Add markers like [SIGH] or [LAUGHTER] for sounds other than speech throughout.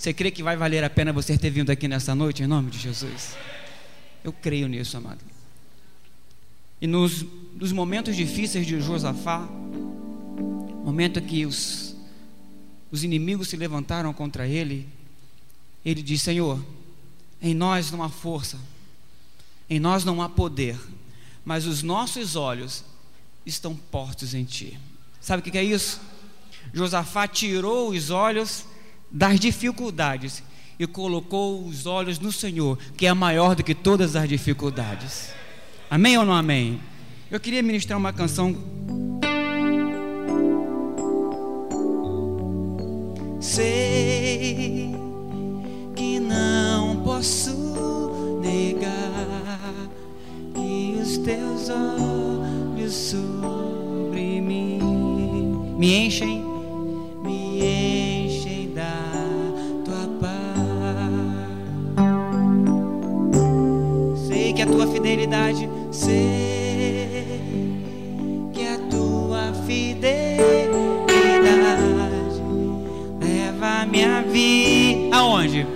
Você crê que vai valer a pena você ter vindo aqui nessa noite, em nome de Jesus? Eu creio nisso, amado. E nos, nos momentos difíceis de Josafá, momento que os, os inimigos se levantaram contra ele, ele diz: Senhor, em nós não há força, em nós não há poder, mas os nossos olhos estão postos em Ti. Sabe o que é isso? Josafá tirou os olhos das dificuldades e colocou os olhos no Senhor, que é maior do que todas as dificuldades. Amém ou não amém? Eu queria ministrar uma canção. Sei que não posso negar que os teus olhos sobre mim me enchem, fidelidade Sei que a tua fidelidade leva minha vida aonde?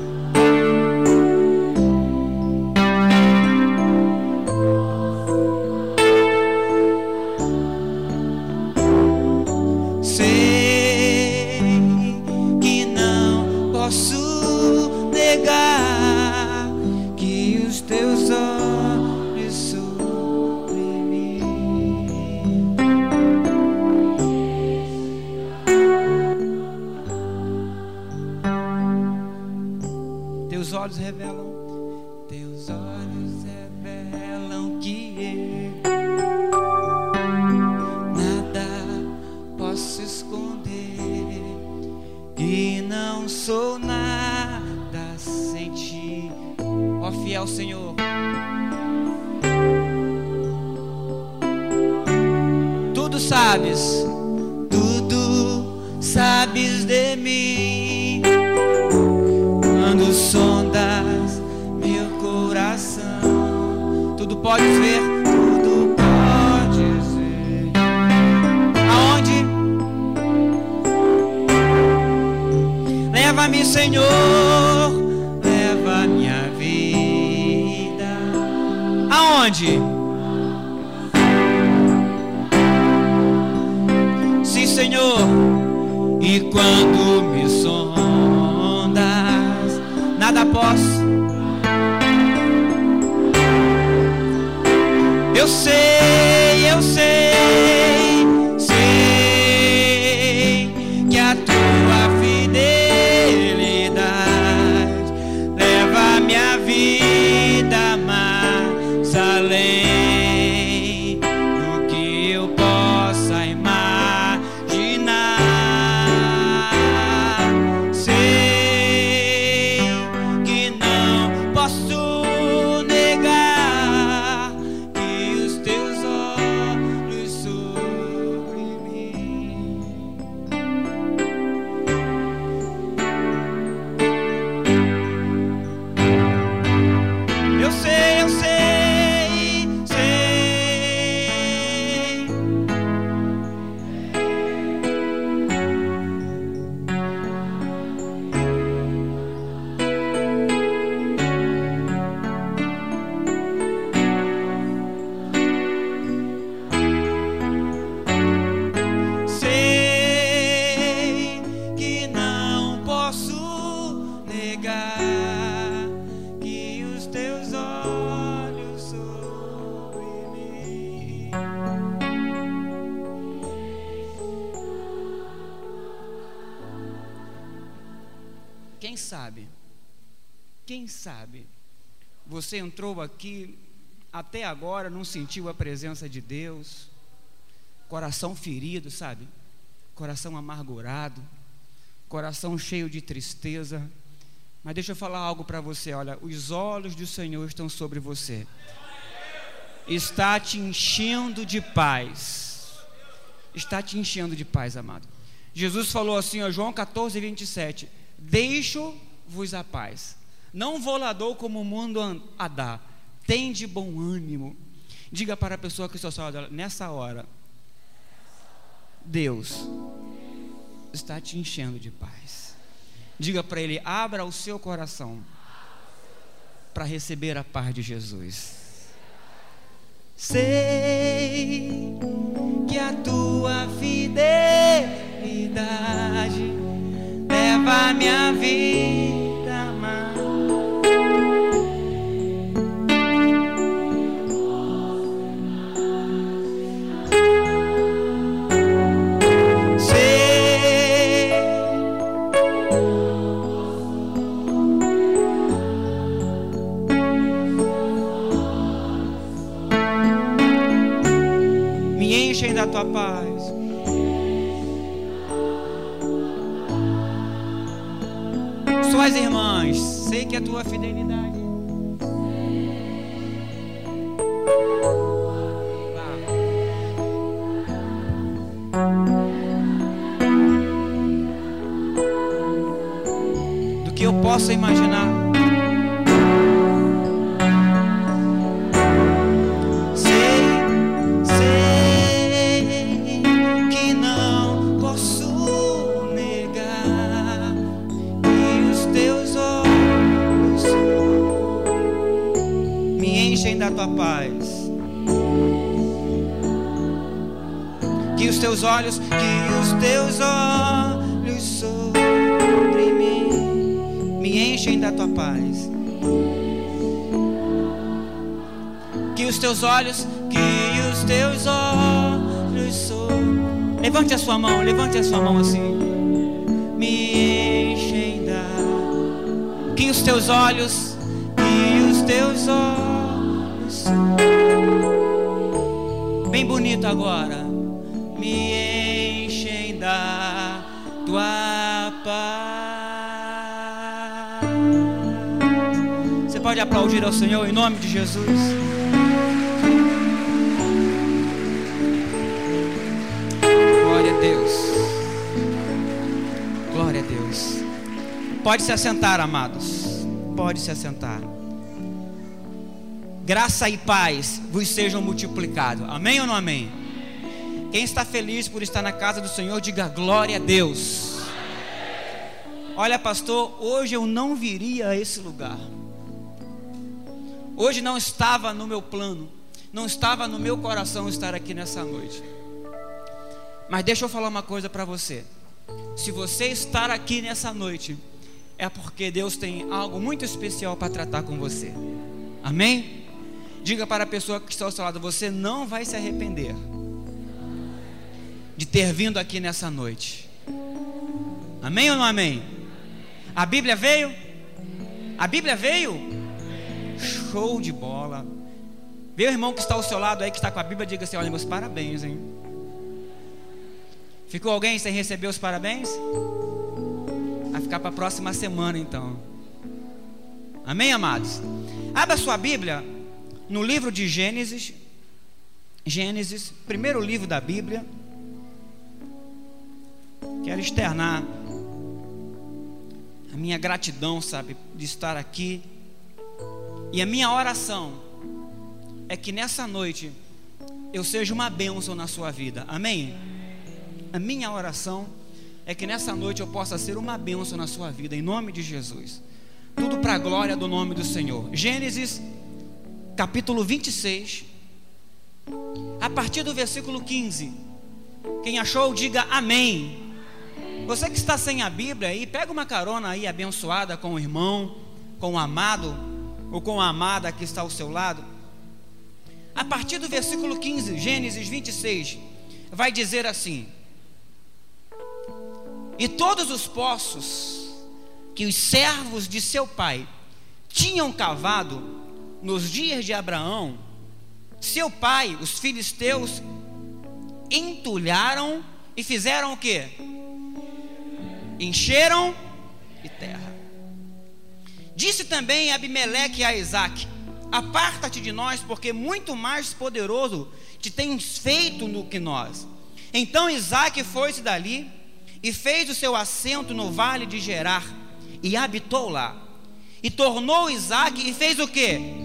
Revelam Teus olhos revelam que eu nada posso esconder, que não sou nada sem ti. Ó fiel Senhor. Tudo sabes, Tudo sabes de mim Leva-me, Senhor, leva minha vida. Aonde? Sim, Senhor. E quando sabe? Você entrou aqui até agora não sentiu a presença de Deus, coração ferido, sabe? Coração amargurado, coração cheio de tristeza. Mas deixa eu falar algo para você, olha, os olhos do Senhor estão sobre você. Está te enchendo de paz. Está te enchendo de paz, amado. Jesus falou assim, ó, João 14, 27. Deixo-vos a paz. Não vou lá dou como o mundo a dá. Tem de bom ânimo. Diga para a pessoa que está ao nessa hora, Deus está te enchendo de paz. Diga para ele: abra o seu coração para receber a paz de Jesus. Sei que a tua fidelidade leva a minha vida Me enchem da tua paz. Suas irmãs, sei que a tua fidelidade. Do que eu possa imaginar. Tua paz. Que os teus olhos, que os teus olhos sobre mim me enchem da tua paz. Que os teus olhos, que os teus olhos sobre levante a sua mão, levante a sua mão assim. me enchem da Que os teus olhos, que os teus olhos bonito agora. me enchem da tua paz. Você pode aplaudir ao Senhor em nome de Jesus. Glória a Deus. Glória a Deus. Pode se assentar, amados. Pode se assentar. Graça e paz vos sejam multiplicados. Amém ou não amém? Quem está feliz por estar na casa do Senhor, diga glória a Deus. Olha, pastor, hoje eu não viria a esse lugar. Hoje não estava no meu plano, não estava no meu coração estar aqui nessa noite. Mas deixa eu falar uma coisa para você. Se você estar aqui nessa noite, é porque Deus tem algo muito especial para tratar com você. Amém? Diga para a pessoa que está ao seu lado: você não vai se arrepender de ter vindo aqui nessa noite. Amém ou não amém? A Bíblia veio? A Bíblia veio? Show de bola. Vê o irmão que está ao seu lado aí, que está com a Bíblia, diga assim: olha, meus parabéns, hein? Ficou alguém sem receber os parabéns? Vai ficar para a próxima semana então. Amém, amados? Abra sua Bíblia no livro de Gênesis. Gênesis, primeiro livro da Bíblia. Quero externar a minha gratidão, sabe, de estar aqui. E a minha oração é que nessa noite eu seja uma bênção na sua vida. Amém? A minha oração é que nessa noite eu possa ser uma bênção na sua vida, em nome de Jesus. Tudo para a glória do nome do Senhor. Gênesis, capítulo 26, a partir do versículo 15. Quem achou, diga amém. Você que está sem a Bíblia aí, pega uma carona aí abençoada com o irmão, com o amado, ou com a amada que está ao seu lado. A partir do versículo 15, Gênesis 26, vai dizer assim: E todos os poços que os servos de seu pai tinham cavado nos dias de Abraão, seu pai, os filisteus, entulharam e fizeram o que? Encheram de terra. Disse também Abimeleque a Isaac: Aparta-te de nós, porque muito mais poderoso te tens feito do que nós. Então Isaac foi-se dali e fez o seu assento no vale de Gerar e habitou lá. E tornou Isaac e fez o que?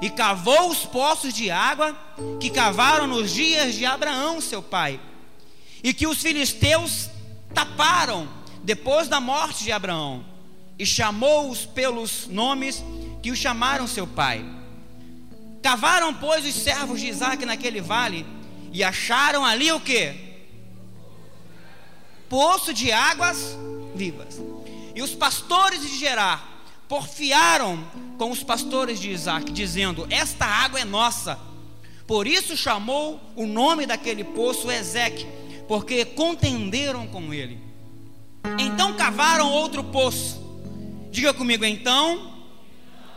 E cavou os poços de água que cavaram nos dias de Abraão, seu pai, e que os filisteus taparam depois da morte de Abraão, e chamou-os pelos nomes que o chamaram seu pai. Cavaram, pois, os servos de Isaac naquele vale e acharam ali o que? Poço de águas vivas. E os pastores de Gerar porfiaram com os pastores de Isaac, dizendo: Esta água é nossa. Por isso chamou o nome daquele poço Ezeque, porque contenderam com ele. Então cavaram outro poço. Diga comigo, então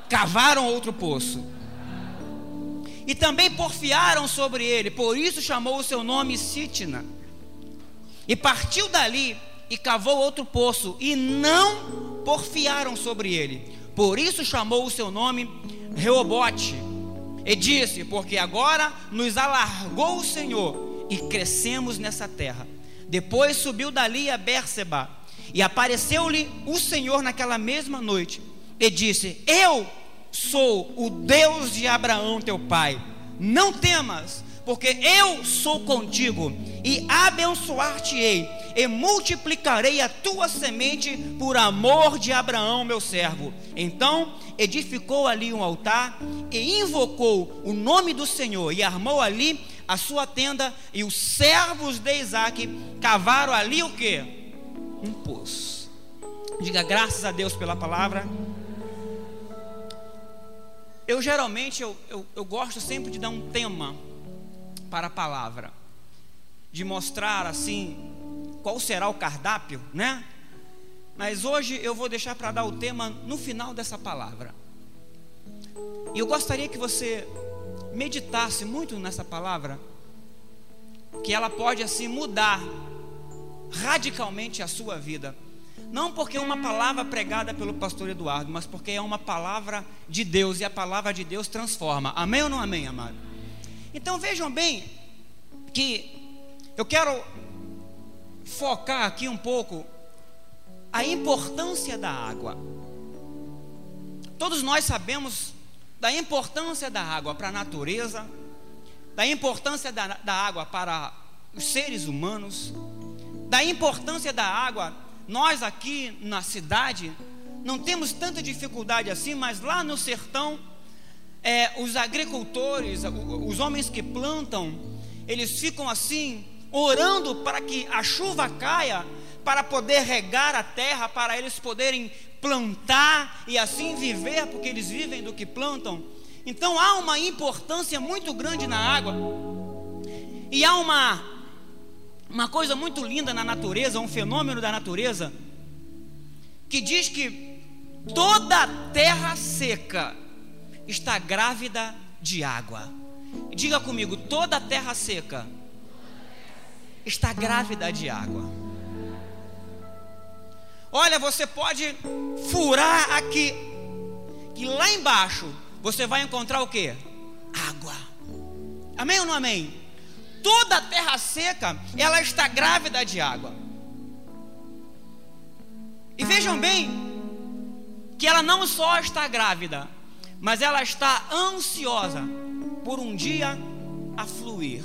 cavaram outro poço. E também porfiaram sobre ele, por isso chamou o seu nome Sitna. E partiu dali e cavou outro poço, e não porfiaram sobre ele. Por isso chamou o seu nome Reobote. E disse: Porque agora nos alargou o Senhor e crescemos nessa terra. Depois subiu dali a Bérseba e apareceu-lhe o Senhor naquela mesma noite e disse: Eu sou o Deus de Abraão teu pai. Não temas, porque eu sou contigo e abençoar-te-ei e multiplicarei a tua semente por amor de Abraão, meu servo. Então edificou ali um altar e invocou o nome do Senhor e armou ali a sua tenda e os servos de Isaac cavaram ali o que? Um poço. Diga graças a Deus pela palavra. Eu geralmente eu, eu, eu gosto sempre de dar um tema para a palavra, de mostrar assim qual será o cardápio, né? Mas hoje eu vou deixar para dar o tema no final dessa palavra. E eu gostaria que você meditasse muito nessa palavra, que ela pode assim mudar radicalmente a sua vida. Não porque é uma palavra pregada pelo pastor Eduardo, mas porque é uma palavra de Deus e a palavra de Deus transforma. Amém ou não amém, amado? Então vejam bem que eu quero focar aqui um pouco a importância da água. Todos nós sabemos da importância da água para a natureza, da importância da, da água para os seres humanos, da importância da água. Nós aqui na cidade não temos tanta dificuldade assim, mas lá no sertão, é, os agricultores, os homens que plantam, eles ficam assim orando para que a chuva caia, para poder regar a terra, para eles poderem plantar e assim viver, porque eles vivem do que plantam. Então há uma importância muito grande na água. E há uma uma coisa muito linda na natureza, um fenômeno da natureza, que diz que toda terra seca está grávida de água. Diga comigo, toda terra seca está grávida de água. Olha, você pode furar aqui, que lá embaixo você vai encontrar o que? Água. Amém ou não amém? Toda terra seca, ela está grávida de água. E vejam bem, que ela não só está grávida, mas ela está ansiosa por um dia a fluir.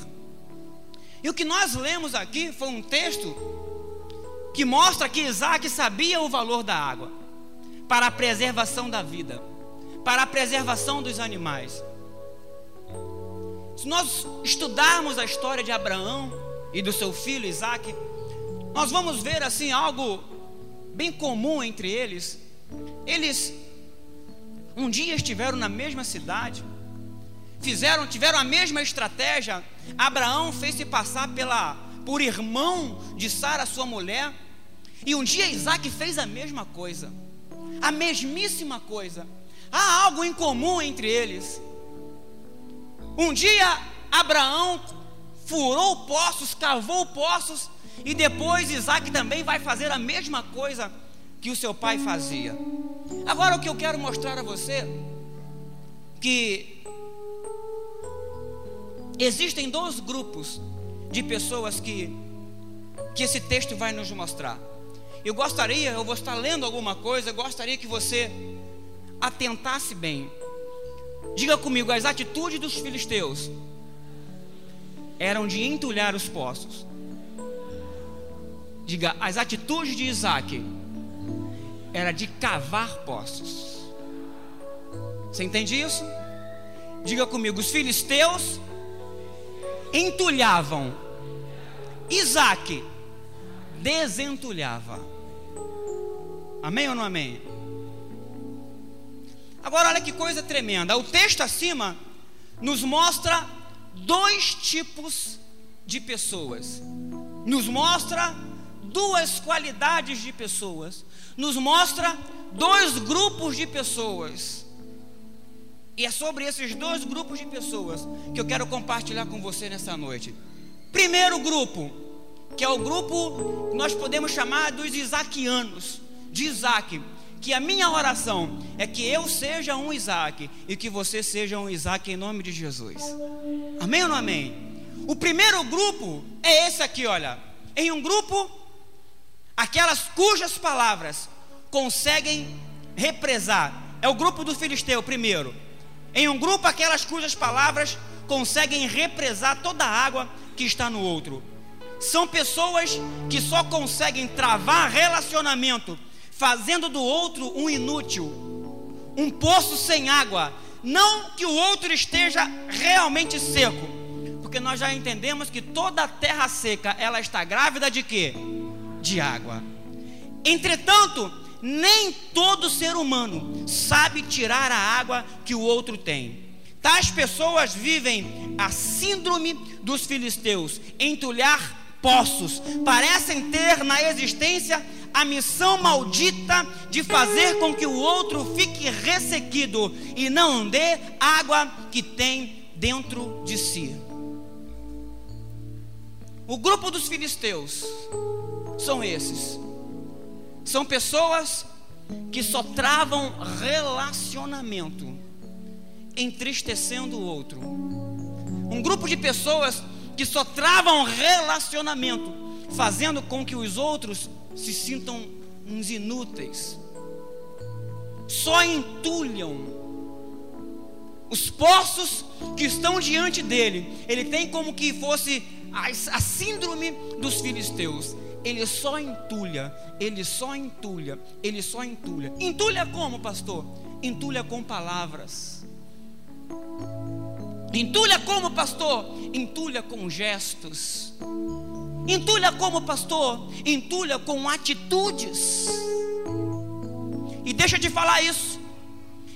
E o que nós lemos aqui foi um texto que mostra que Isaac sabia o valor da água para a preservação da vida, para a preservação dos animais. Se nós estudarmos a história de Abraão e do seu filho Isaac, nós vamos ver assim algo bem comum entre eles. Eles um dia estiveram na mesma cidade, fizeram, tiveram a mesma estratégia. Abraão fez se passar pela, por irmão de Sara, sua mulher. E um dia Isaac fez a mesma coisa, a mesmíssima coisa. Há algo em comum entre eles. Um dia Abraão furou poços, cavou poços, e depois Isaac também vai fazer a mesma coisa que o seu pai fazia. Agora o que eu quero mostrar a você que Existem dois grupos de pessoas que, que esse texto vai nos mostrar. Eu gostaria, eu vou estar lendo alguma coisa, eu gostaria que você atentasse bem. Diga comigo, as atitudes dos filisteus eram de entulhar os poços. Diga, as atitudes de Isaac era de cavar poços. Você entende isso? Diga comigo, os filisteus entulhavam, Isaac desentulhava. Amém ou não amém? Agora olha que coisa tremenda. O texto acima nos mostra dois tipos de pessoas. Nos mostra duas qualidades de pessoas. Nos mostra dois grupos de pessoas. E é sobre esses dois grupos de pessoas que eu quero compartilhar com você nessa noite. Primeiro grupo, que é o grupo que nós podemos chamar dos Isaquianos, de Isaac. Que a minha oração é que eu seja um Isaac e que você seja um Isaac em nome de Jesus. Amém ou não amém? O primeiro grupo é esse aqui, olha. Em um grupo, aquelas cujas palavras conseguem represar. É o grupo do filisteu, primeiro. Em um grupo, aquelas cujas palavras conseguem represar toda a água que está no outro. São pessoas que só conseguem travar relacionamento, fazendo do outro um inútil, um poço sem água. Não que o outro esteja realmente seco, porque nós já entendemos que toda terra seca ela está grávida de quê? De água. Entretanto, nem todo ser humano sabe tirar a água que o outro tem. Tais pessoas vivem a síndrome dos filisteus, entulhar poços, parecem ter na existência a missão maldita de fazer com que o outro fique ressequido e não dê água que tem dentro de si. O grupo dos filisteus são esses são pessoas que só travam relacionamento, entristecendo o outro. Um grupo de pessoas que só travam relacionamento, fazendo com que os outros se sintam uns inúteis. Só entulham os poços que estão diante dele. Ele tem como que fosse a, a síndrome dos filisteus ele só entulha, ele só entulha, ele só entulha. Entulha como, pastor? Entulha com palavras. Entulha como, pastor? Entulha com gestos. Entulha como, pastor? Entulha com atitudes. E deixa de falar isso.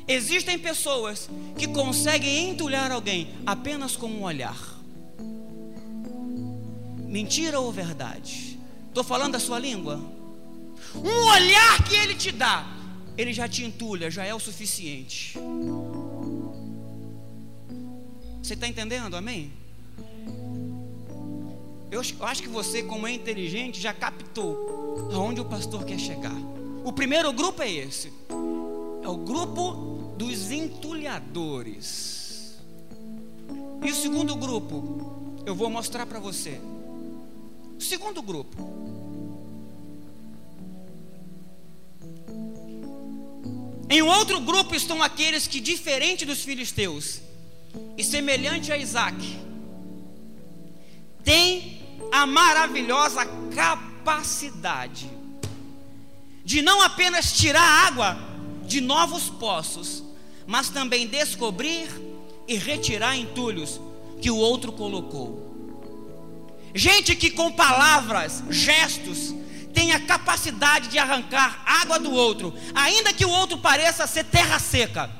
Existem pessoas que conseguem entulhar alguém apenas com um olhar. Mentira ou verdade? Estou falando a sua língua? Um olhar que ele te dá, ele já te entulha, já é o suficiente. Você está entendendo? Amém? Eu acho que você, como é inteligente, já captou aonde o pastor quer chegar. O primeiro grupo é esse: é o grupo dos entulhadores. E o segundo grupo, eu vou mostrar para você. O segundo grupo. Em outro grupo estão aqueles que, diferente dos filisteus e semelhante a Isaac, têm a maravilhosa capacidade de não apenas tirar água de novos poços, mas também descobrir e retirar entulhos que o outro colocou. Gente que com palavras, gestos, tem a capacidade de arrancar água do outro, ainda que o outro pareça ser terra seca.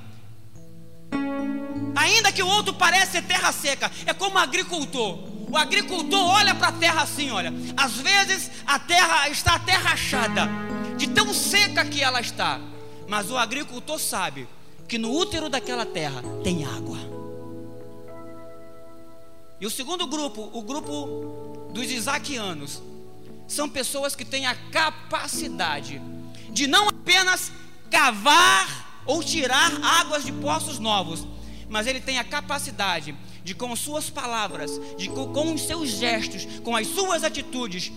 Ainda que o outro pareça ser terra seca, é como o agricultor. O agricultor olha para a terra assim, olha. Às vezes a terra está até rachada, de tão seca que ela está. Mas o agricultor sabe que no útero daquela terra tem água. E o segundo grupo, o grupo dos isaquianos, são pessoas que têm a capacidade de não apenas cavar ou tirar águas de poços novos, mas ele tem a capacidade de, com suas palavras, de com os seus gestos, com as suas atitudes,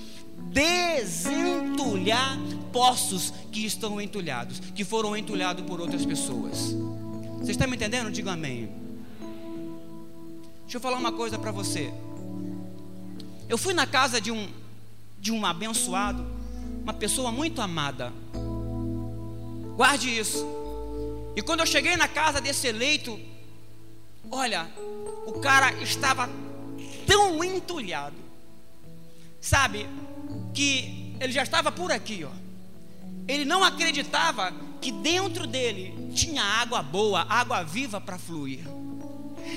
desentulhar poços que estão entulhados, que foram entulhados por outras pessoas. Você está me entendendo? Diga amém. Deixa eu falar uma coisa para você. Eu fui na casa de um de um abençoado, uma pessoa muito amada. Guarde isso. E quando eu cheguei na casa desse eleito, olha, o cara estava tão entulhado, sabe, que ele já estava por aqui, ó. Ele não acreditava que dentro dele tinha água boa, água viva para fluir.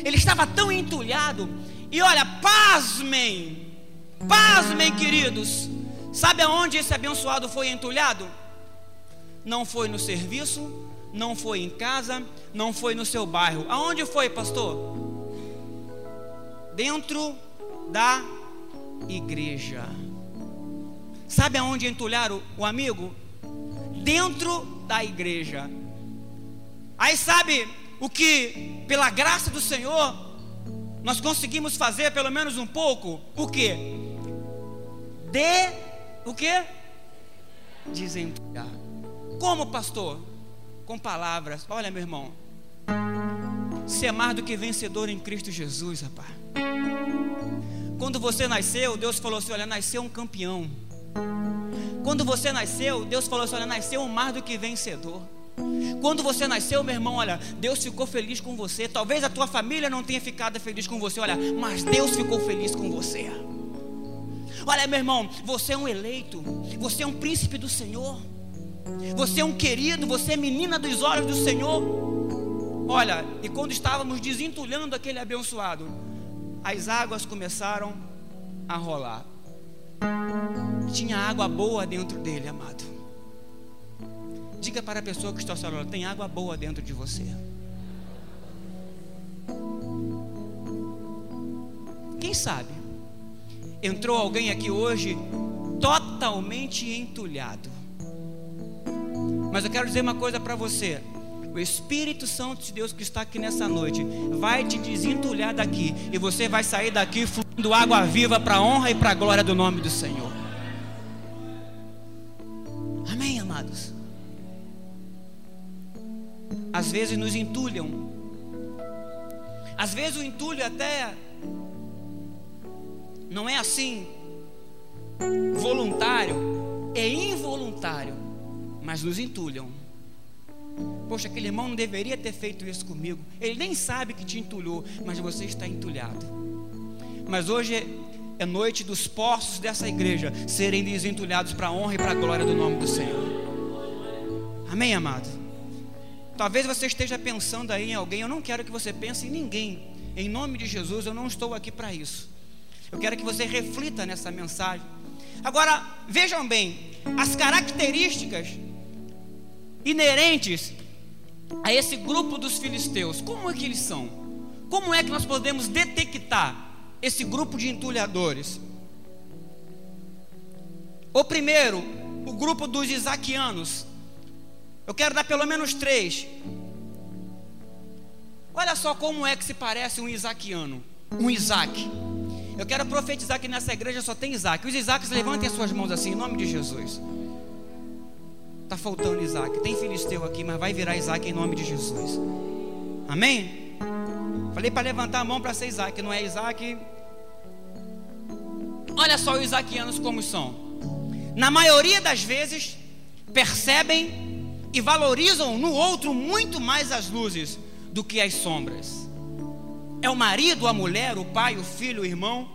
Ele estava tão entulhado, e olha, pasmem, pasmem, queridos. Sabe aonde esse abençoado foi entulhado? Não foi no serviço, não foi em casa, não foi no seu bairro. Aonde foi, pastor? Dentro da igreja. Sabe aonde entulharam o amigo? Dentro da igreja. Aí sabe o que, pela graça do Senhor, nós conseguimos fazer pelo menos um pouco? O que? De o que? Desentulhar. Como, pastor? Com palavras. Olha, meu irmão. Você é mais do que vencedor em Cristo Jesus, rapaz. Quando você nasceu, Deus falou assim: Olha, nasceu um campeão. Quando você nasceu, Deus falou assim: Olha, nasceu um mais do que vencedor. Quando você nasceu, meu irmão, olha, Deus ficou feliz com você. Talvez a tua família não tenha ficado feliz com você, olha, mas Deus ficou feliz com você. Olha, meu irmão, você é um eleito, você é um príncipe do Senhor, você é um querido, você é menina dos olhos do Senhor. Olha, e quando estávamos desentulhando aquele abençoado, as águas começaram a rolar. Tinha água boa dentro dele, amado. Diga para a pessoa que está ao tem água boa dentro de você. Quem sabe? Entrou alguém aqui hoje totalmente entulhado. Mas eu quero dizer uma coisa para você. O Espírito Santo de Deus que está aqui nessa noite vai te desentulhar daqui e você vai sair daqui fluindo água viva para a honra e para a glória do nome do Senhor. Amém, amados. Às vezes nos entulham. Às vezes o entulho até não é assim voluntário, é involuntário, mas nos entulham. Poxa, aquele irmão não deveria ter feito isso comigo. Ele nem sabe que te entulhou, mas você está entulhado. Mas hoje é, noite dos poços dessa igreja serem desentulhados para a honra e para a glória do nome do Senhor. Amém, amado? Talvez você esteja pensando aí em alguém. Eu não quero que você pense em ninguém. Em nome de Jesus, eu não estou aqui para isso. Eu quero que você reflita nessa mensagem. Agora, vejam bem, as características inerentes a esse grupo dos filisteus, como é que eles são? Como é que nós podemos detectar esse grupo de entulhadores? O primeiro, o grupo dos isaquianos. Eu quero dar pelo menos três. Olha só como é que se parece um isaquiano, um Isaac. Eu quero profetizar que nessa igreja só tem Isaac. Os Isaacs levantem as suas mãos assim, em nome de Jesus. Está faltando Isaac. Tem filisteu aqui, mas vai virar Isaac em nome de Jesus. Amém? Falei para levantar a mão para ser Isaac, não é Isaac. Olha só os isaquianos como são. Na maioria das vezes, percebem e valorizam no outro muito mais as luzes do que as sombras. É o marido, a mulher, o pai, o filho, o irmão,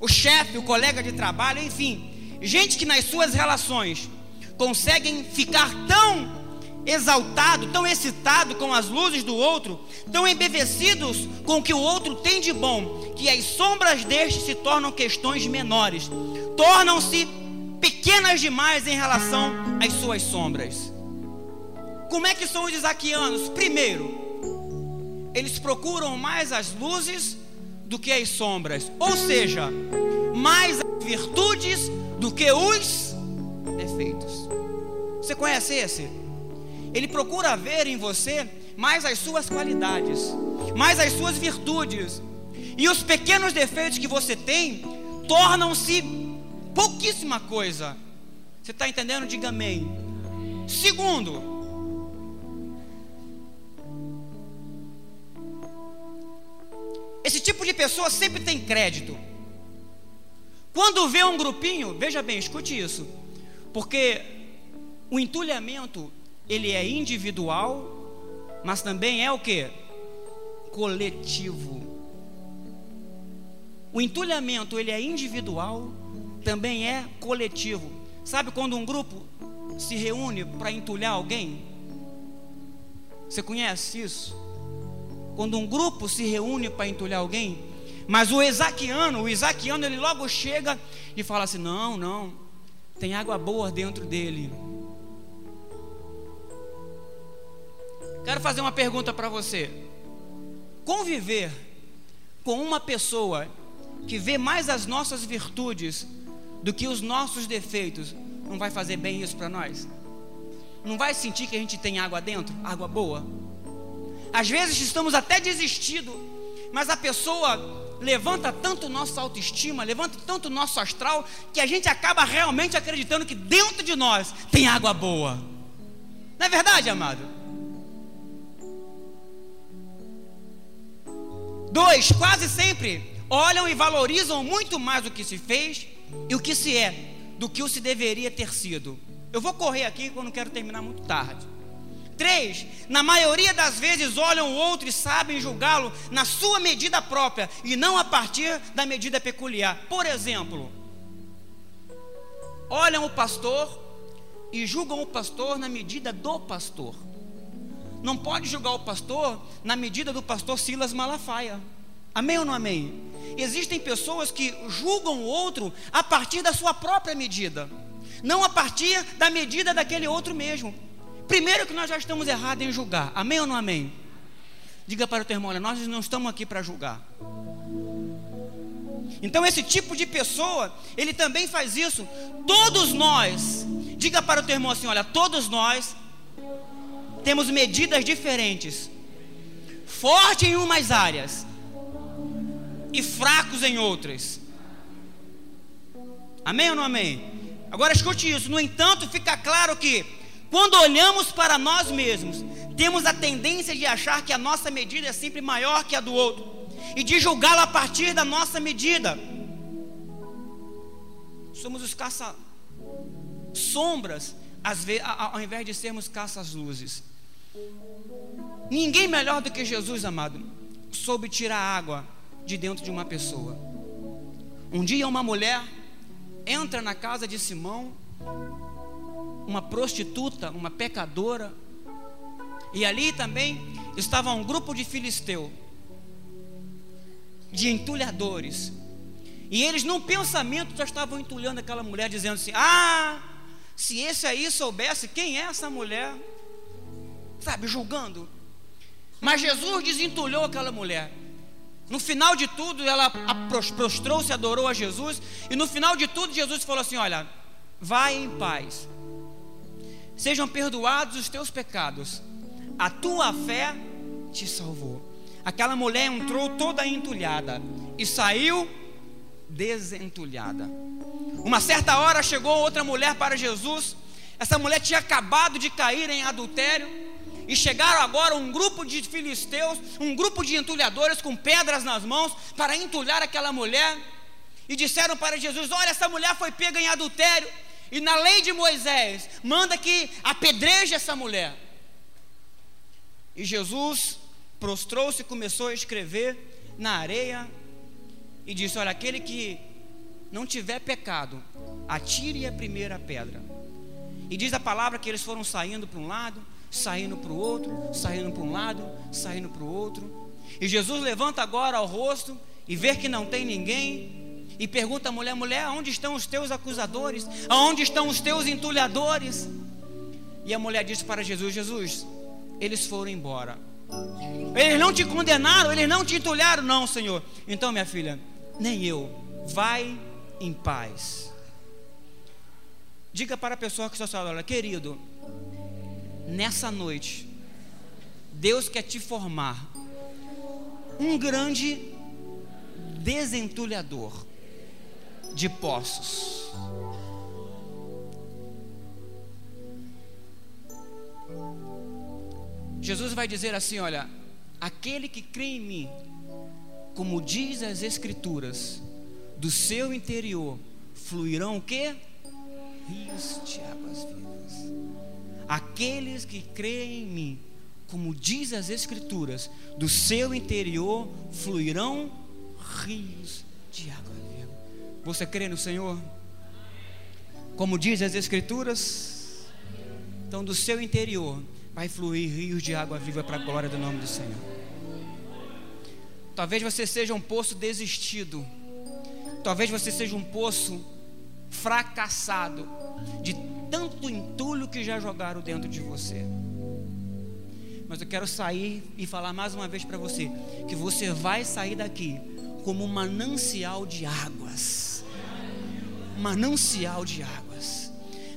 o chefe, o colega de trabalho, enfim, gente que nas suas relações conseguem ficar tão exaltado, tão excitado com as luzes do outro, tão embevecidos com o que o outro tem de bom, que as sombras deste se tornam questões menores, tornam-se pequenas demais em relação às suas sombras. Como é que são os isaquianos? Primeiro, eles procuram mais as luzes do que as sombras, ou seja, mais as virtudes do que os defeitos. Você conhece esse? Ele procura ver em você mais as suas qualidades, mais as suas virtudes, e os pequenos defeitos que você tem tornam-se pouquíssima coisa. Você está entendendo? Diga amém. Segundo, Esse tipo de pessoa sempre tem crédito. Quando vê um grupinho, veja bem, escute isso, porque o entulhamento ele é individual, mas também é o que? Coletivo. O entulhamento ele é individual, também é coletivo. Sabe quando um grupo se reúne para entulhar alguém? Você conhece isso? Quando um grupo se reúne para entulhar alguém, mas o Isaquiano, o Isaquiano, ele logo chega e fala assim: não, não, tem água boa dentro dele. Quero fazer uma pergunta para você. Conviver com uma pessoa que vê mais as nossas virtudes do que os nossos defeitos, não vai fazer bem isso para nós? Não vai sentir que a gente tem água dentro, água boa? Às vezes estamos até desistindo, mas a pessoa levanta tanto nossa autoestima, levanta tanto nosso astral, que a gente acaba realmente acreditando que dentro de nós tem água boa. Não é verdade, amado? Dois, quase sempre olham e valorizam muito mais o que se fez e o que se é do que o se deveria ter sido. Eu vou correr aqui não quero terminar muito tarde. Três, na maioria das vezes olham o outro e sabem julgá-lo na sua medida própria e não a partir da medida peculiar. Por exemplo, olham o pastor e julgam o pastor na medida do pastor. Não pode julgar o pastor na medida do pastor Silas Malafaia. Amém ou não amém? Existem pessoas que julgam o outro a partir da sua própria medida, não a partir da medida daquele outro mesmo. Primeiro que nós já estamos errados em julgar. Amém ou não amém? Diga para o teu irmão, olha, nós não estamos aqui para julgar. Então esse tipo de pessoa, ele também faz isso. Todos nós, diga para o teu irmão assim, olha, todos nós temos medidas diferentes. Forte em umas áreas e fracos em outras. Amém ou não amém? Agora escute isso. No entanto, fica claro que quando olhamos para nós mesmos, temos a tendência de achar que a nossa medida é sempre maior que a do outro e de julgá-la a partir da nossa medida. Somos os caça sombras, ao invés de sermos caças luzes. Ninguém melhor do que Jesus, amado, soube tirar água de dentro de uma pessoa. Um dia uma mulher entra na casa de Simão uma prostituta, uma pecadora. E ali também estava um grupo de filisteu, de entulhadores. E eles, num pensamento, já estavam entulhando aquela mulher, dizendo assim: Ah, se esse aí soubesse quem é essa mulher, sabe, julgando. Mas Jesus desentulhou aquela mulher. No final de tudo, ela prostrou-se, adorou a Jesus. E no final de tudo, Jesus falou assim: Olha, vai em paz sejam perdoados os teus pecados. A tua fé te salvou. Aquela mulher entrou toda entulhada e saiu desentulhada. Uma certa hora chegou outra mulher para Jesus. Essa mulher tinha acabado de cair em adultério. E chegaram agora um grupo de filisteus, um grupo de entulhadores com pedras nas mãos para entulhar aquela mulher. E disseram para Jesus: Olha, essa mulher foi pega em adultério. E na lei de Moisés, manda que apedreje essa mulher. E Jesus prostrou-se e começou a escrever na areia e disse: Olha, aquele que não tiver pecado, atire a primeira pedra. E diz a palavra que eles foram saindo para um lado, saindo para o outro, saindo para um lado, saindo para o outro. E Jesus levanta agora o rosto e vê que não tem ninguém, e pergunta à mulher: mulher, aonde estão os teus acusadores? Aonde estão os teus entulhadores? E a mulher disse para Jesus: Jesus, eles foram embora. Eles não te condenaram, eles não te entulharam, não, Senhor. Então, minha filha, nem eu. Vai em paz. Diga para a pessoa que está sua olha, querido, nessa noite, Deus quer te formar um grande desentulhador de poços. Jesus vai dizer assim: olha, aquele que crê em mim, como diz as Escrituras, do seu interior fluirão o quê? Rios de águas vivas. Aqueles que creem em mim, como diz as Escrituras, do seu interior fluirão rios de água viva. Você crê no Senhor? Como diz as Escrituras? Então, do seu interior vai fluir rios de água viva para a glória do nome do Senhor. Talvez você seja um poço desistido. Talvez você seja um poço fracassado de tanto entulho que já jogaram dentro de você. Mas eu quero sair e falar mais uma vez para você que você vai sair daqui como um manancial de águas. Manancial de águas.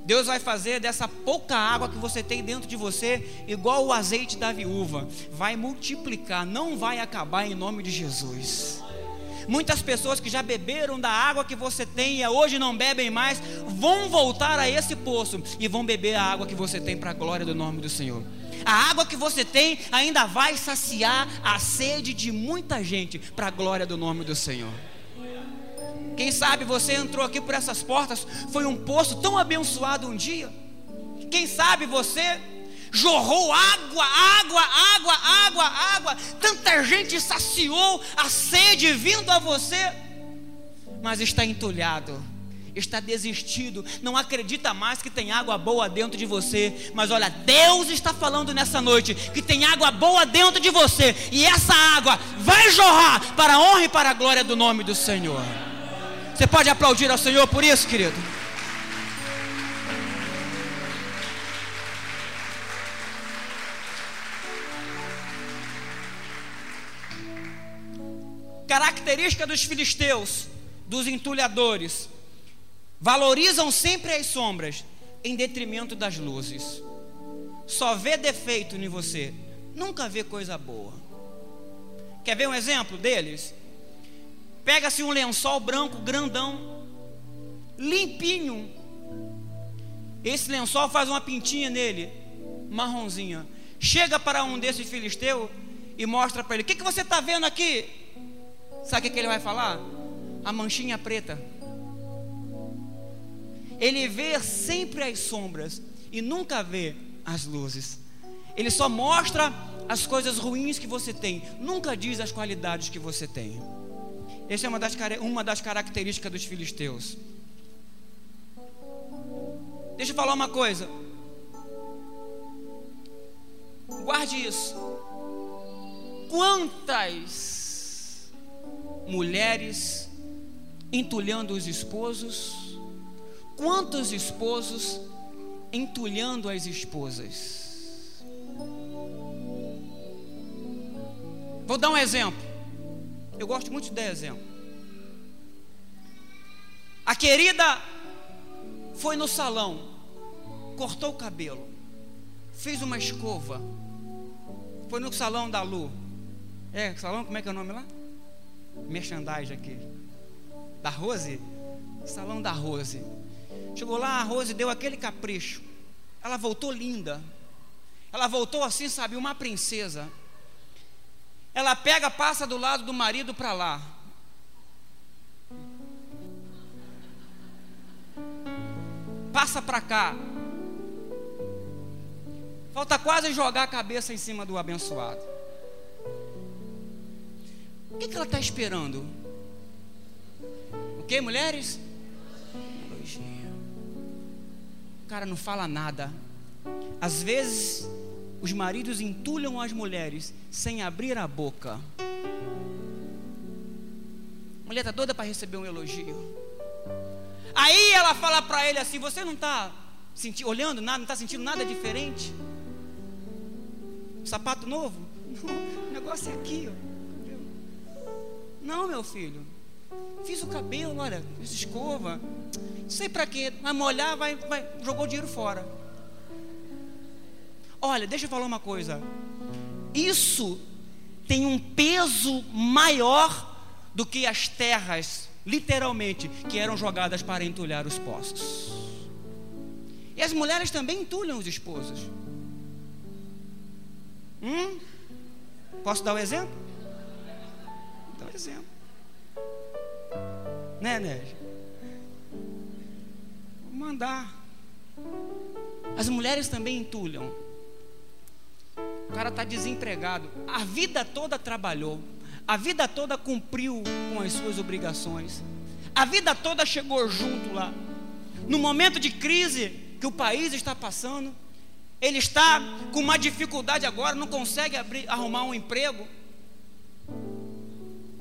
Deus vai fazer dessa pouca água que você tem dentro de você, igual o azeite da viúva, vai multiplicar, não vai acabar em nome de Jesus. Muitas pessoas que já beberam da água que você tem e hoje não bebem mais, vão voltar a esse poço e vão beber a água que você tem para a glória do nome do Senhor. A água que você tem ainda vai saciar a sede de muita gente para a glória do nome do Senhor. Quem sabe você entrou aqui por essas portas, foi um poço tão abençoado um dia. Quem sabe você jorrou água, água, água, água, água. Tanta gente saciou a sede vindo a você, mas está entulhado está desistido, não acredita mais que tem água boa dentro de você. Mas olha, Deus está falando nessa noite que tem água boa dentro de você, e essa água vai jorrar para a honra e para a glória do nome do Senhor. Você pode aplaudir ao Senhor por isso, querido? Característica dos filisteus, dos entulhadores, Valorizam sempre as sombras em detrimento das luzes. Só vê defeito em você, nunca vê coisa boa. Quer ver um exemplo deles? Pega-se um lençol branco grandão, limpinho. Esse lençol faz uma pintinha nele, marronzinha. Chega para um desses filisteus e mostra para ele: O que, que você está vendo aqui? Sabe o que, que ele vai falar? A manchinha preta ele vê sempre as sombras e nunca vê as luzes. Ele só mostra as coisas ruins que você tem, nunca diz as qualidades que você tem. Essa é uma das, uma das características dos filisteus. Deixa eu falar uma coisa. Guarde isso. Quantas mulheres entulhando os esposos, Quantos esposos entulhando as esposas? Vou dar um exemplo. Eu gosto muito de dar exemplo. A querida foi no salão, cortou o cabelo, fez uma escova, foi no salão da Lu. É, salão, como é que é o nome lá? Merchandise aqui. Da Rose? Salão da Rose. Chegou lá, a Rose deu aquele capricho. Ela voltou linda. Ela voltou assim, sabe, uma princesa. Ela pega, passa do lado do marido para lá. Passa para cá. Falta quase jogar a cabeça em cima do abençoado. O que, que ela está esperando? O que, mulheres? cara não fala nada. Às vezes, os maridos entulham as mulheres sem abrir a boca. A mulher está doida para receber um elogio. Aí ela fala para ele assim: Você não está olhando nada, não está sentindo nada diferente? Sapato novo? Não, [LAUGHS] o negócio é aqui. Ó. Não, meu filho. Fiz o cabelo, olha, fiz escova. Não sei para quê, vai molhar, vai, vai, jogou dinheiro fora. Olha, deixa eu falar uma coisa. Isso tem um peso maior do que as terras, literalmente, que eram jogadas para entulhar os poços. E as mulheres também entulham os esposos. Hum? Posso dar um exemplo? Dá um exemplo. Né, Né? Vou mandar. As mulheres também entulham. O cara está desempregado. A vida toda trabalhou. A vida toda cumpriu com as suas obrigações. A vida toda chegou junto lá. No momento de crise que o país está passando, ele está com uma dificuldade agora, não consegue abrir, arrumar um emprego.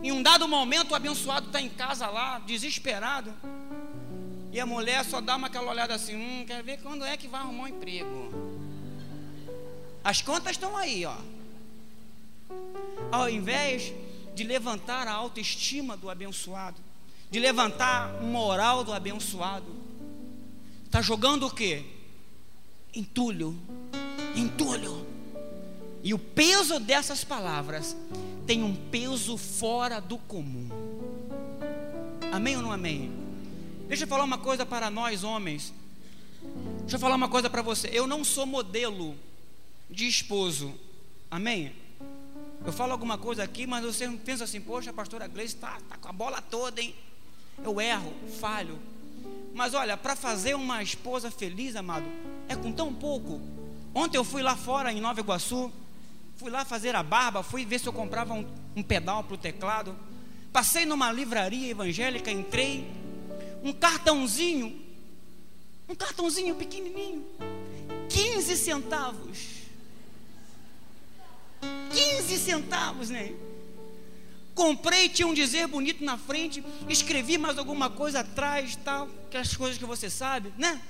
Em um dado momento, o abençoado está em casa lá, desesperado. E a mulher só dá uma aquela olhada assim: hum, quer ver quando é que vai arrumar um emprego? As contas estão aí, ó. Ao invés de levantar a autoestima do abençoado, de levantar a moral do abençoado, está jogando o quê? Entulho, entulho. E o peso dessas palavras tem um peso fora do comum. Amém ou não amém? Deixa eu falar uma coisa para nós homens. Deixa eu falar uma coisa para você. Eu não sou modelo de esposo. Amém? Eu falo alguma coisa aqui, mas você pensa assim, poxa, a pastora Gleice está tá com a bola toda, hein? Eu erro, falho. Mas olha, para fazer uma esposa feliz, amado, é com tão pouco. Ontem eu fui lá fora em Nova Iguaçu, fui lá fazer a barba, fui ver se eu comprava um, um pedal para o teclado. Passei numa livraria evangélica, entrei, um cartãozinho, um cartãozinho pequenininho, 15 centavos. 15 centavos, né? Comprei, tinha um dizer bonito na frente, escrevi mais alguma coisa atrás, tal, aquelas coisas que você sabe, né?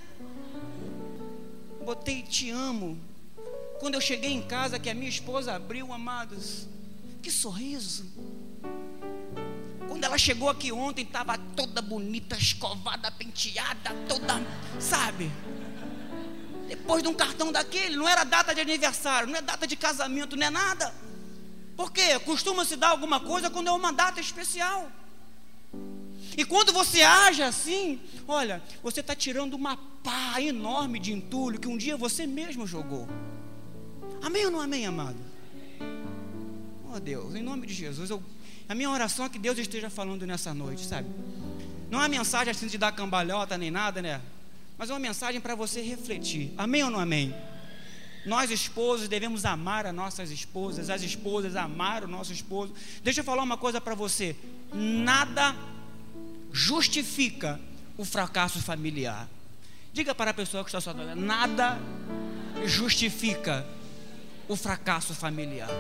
Botei te amo. Quando eu cheguei em casa, que a minha esposa abriu, amados, que sorriso. Quando ela chegou aqui ontem, estava toda bonita, escovada, penteada, toda, sabe? Depois de um cartão daquele, não era data de aniversário, não é data de casamento, não é nada. Por quê? Costuma-se dar alguma coisa quando é uma data especial. E quando você age assim, olha, você está tirando uma pá enorme de entulho que um dia você mesmo jogou. Amém ou não amém, amado? Oh Deus, em nome de Jesus, eu a minha oração é que Deus esteja falando nessa noite, sabe? Não é mensagem assim de dar cambalhota nem nada, né? Mas é uma mensagem para você refletir. Amém ou não amém? Nós esposos devemos amar as nossas esposas, as esposas amar o nosso esposo. Deixa eu falar uma coisa para você. Nada justifica o fracasso familiar. Diga para a pessoa que está só nada justifica o fracasso familiar.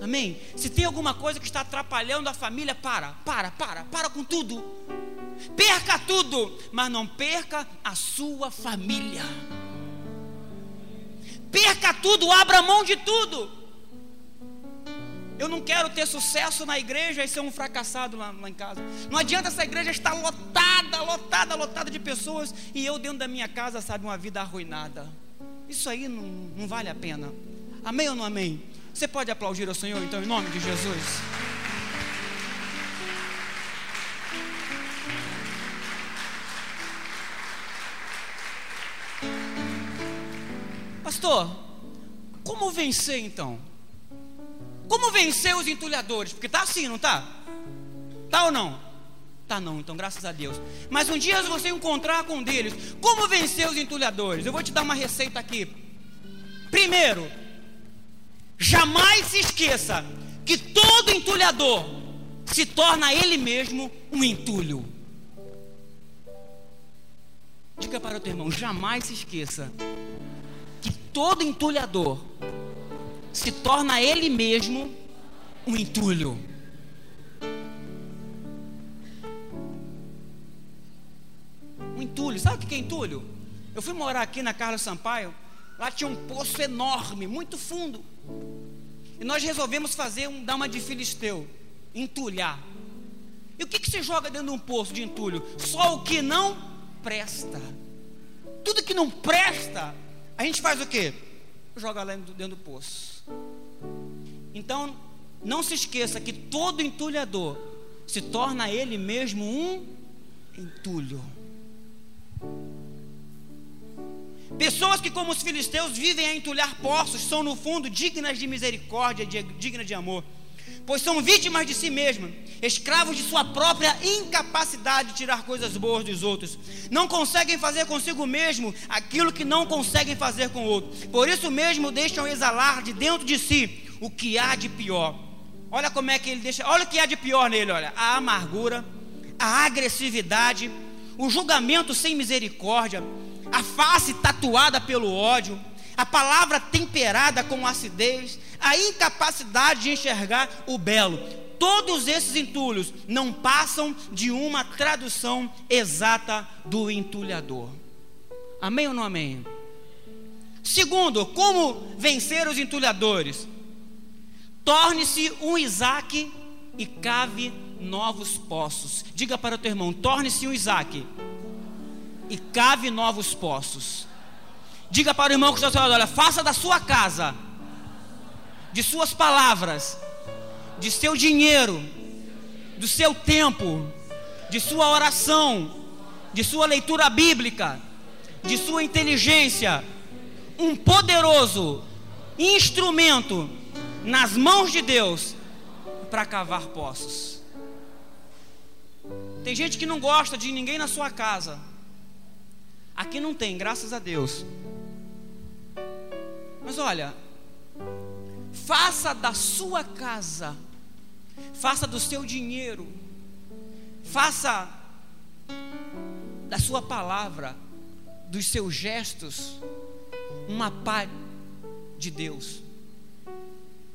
Amém? Se tem alguma coisa que está atrapalhando a família, para, para, para, para com tudo. Perca tudo, mas não perca a sua família. Perca tudo, abra mão de tudo. Eu não quero ter sucesso na igreja e ser um fracassado lá, lá, em casa. Não adianta essa igreja estar lotada, lotada, lotada de pessoas e eu dentro da minha casa, sabe, uma vida arruinada. Isso aí não, não vale a pena. Amém ou não amém? Você pode aplaudir ao Senhor, então, em nome de Jesus? Pastor, como vencer então? Como vencer os entulhadores? Porque tá assim, não tá? Tá ou não? Tá não, então graças a Deus. Mas um dia você encontrar com um deles, como vencer os entulhadores? Eu vou te dar uma receita aqui. Primeiro, Jamais se esqueça que todo entulhador se torna ele mesmo um entulho. Diga para o teu irmão: jamais se esqueça que todo entulhador se torna ele mesmo um entulho. Um entulho, sabe o que é entulho? Eu fui morar aqui na Carlos Sampaio, lá tinha um poço enorme, muito fundo. E nós resolvemos fazer um, dar uma de filisteu, entulhar. E o que, que se joga dentro de um poço de entulho? Só o que não presta. Tudo que não presta, a gente faz o quê? Joga lá dentro, do poço. Então, não se esqueça que todo entulhador se torna ele mesmo um entulho. Pessoas que, como os filisteus, vivem a entulhar poços, são no fundo dignas de misericórdia, dignas de amor. Pois são vítimas de si mesmas, escravos de sua própria incapacidade de tirar coisas boas dos outros. Não conseguem fazer consigo mesmo aquilo que não conseguem fazer com o outro. Por isso mesmo deixam exalar de dentro de si o que há de pior. Olha como é que ele deixa, olha o que há de pior nele, olha, a amargura, a agressividade, o julgamento sem misericórdia, a face tatuada pelo ódio, a palavra temperada com acidez, a incapacidade de enxergar o belo. Todos esses entulhos não passam de uma tradução exata do entulhador. Amém ou não amém? Segundo, como vencer os entulhadores? Torne-se um Isaac e cave novos poços. Diga para o teu irmão: torne-se um Isaac e cave novos poços. Diga para o irmão que está ao seu lado: olha, faça da sua casa, de suas palavras, de seu dinheiro, do seu tempo, de sua oração, de sua leitura bíblica, de sua inteligência, um poderoso instrumento nas mãos de Deus para cavar poços. Tem gente que não gosta de ninguém na sua casa. Aqui não tem, graças a Deus. Mas olha, faça da sua casa, faça do seu dinheiro, faça da sua palavra, dos seus gestos, uma paz de Deus.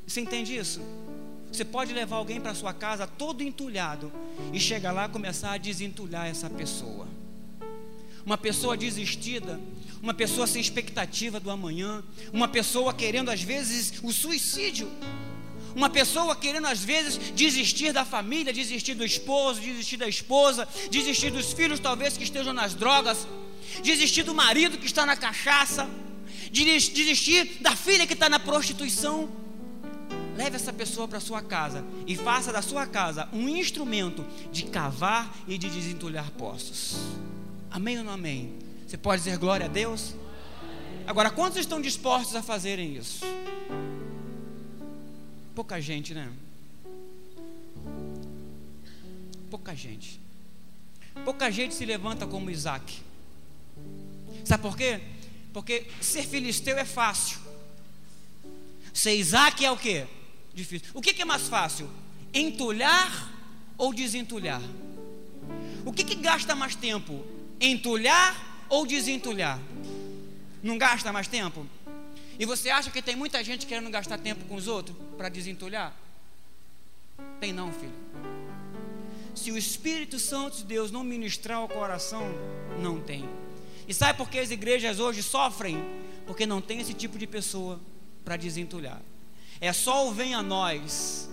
Você entende isso? Você pode levar alguém para sua casa todo entulhado e chegar lá e começar a desentulhar essa pessoa. Uma pessoa desistida, uma pessoa sem expectativa do amanhã, uma pessoa querendo às vezes o suicídio, uma pessoa querendo às vezes desistir da família, desistir do esposo, desistir da esposa, desistir dos filhos talvez que estejam nas drogas, desistir do marido que está na cachaça, desistir da filha que está na prostituição. Leve essa pessoa para sua casa e faça da sua casa um instrumento de cavar e de desentulhar poços. Amém ou não amém? Você pode dizer glória a Deus? Agora, quantos estão dispostos a fazerem isso? Pouca gente, né? Pouca gente. Pouca gente se levanta como Isaac. Sabe por quê? Porque ser filisteu é fácil. Ser Isaac é o quê? difícil. O que, que é mais fácil? Entulhar ou desentulhar? O que, que gasta mais tempo? Entulhar ou desentulhar? Não gasta mais tempo? E você acha que tem muita gente querendo gastar tempo com os outros para desentulhar? Tem não, filho. Se o Espírito Santo de Deus não ministrar o coração, não tem. E sabe por que as igrejas hoje sofrem? Porque não tem esse tipo de pessoa para desentulhar. É só o venha a nós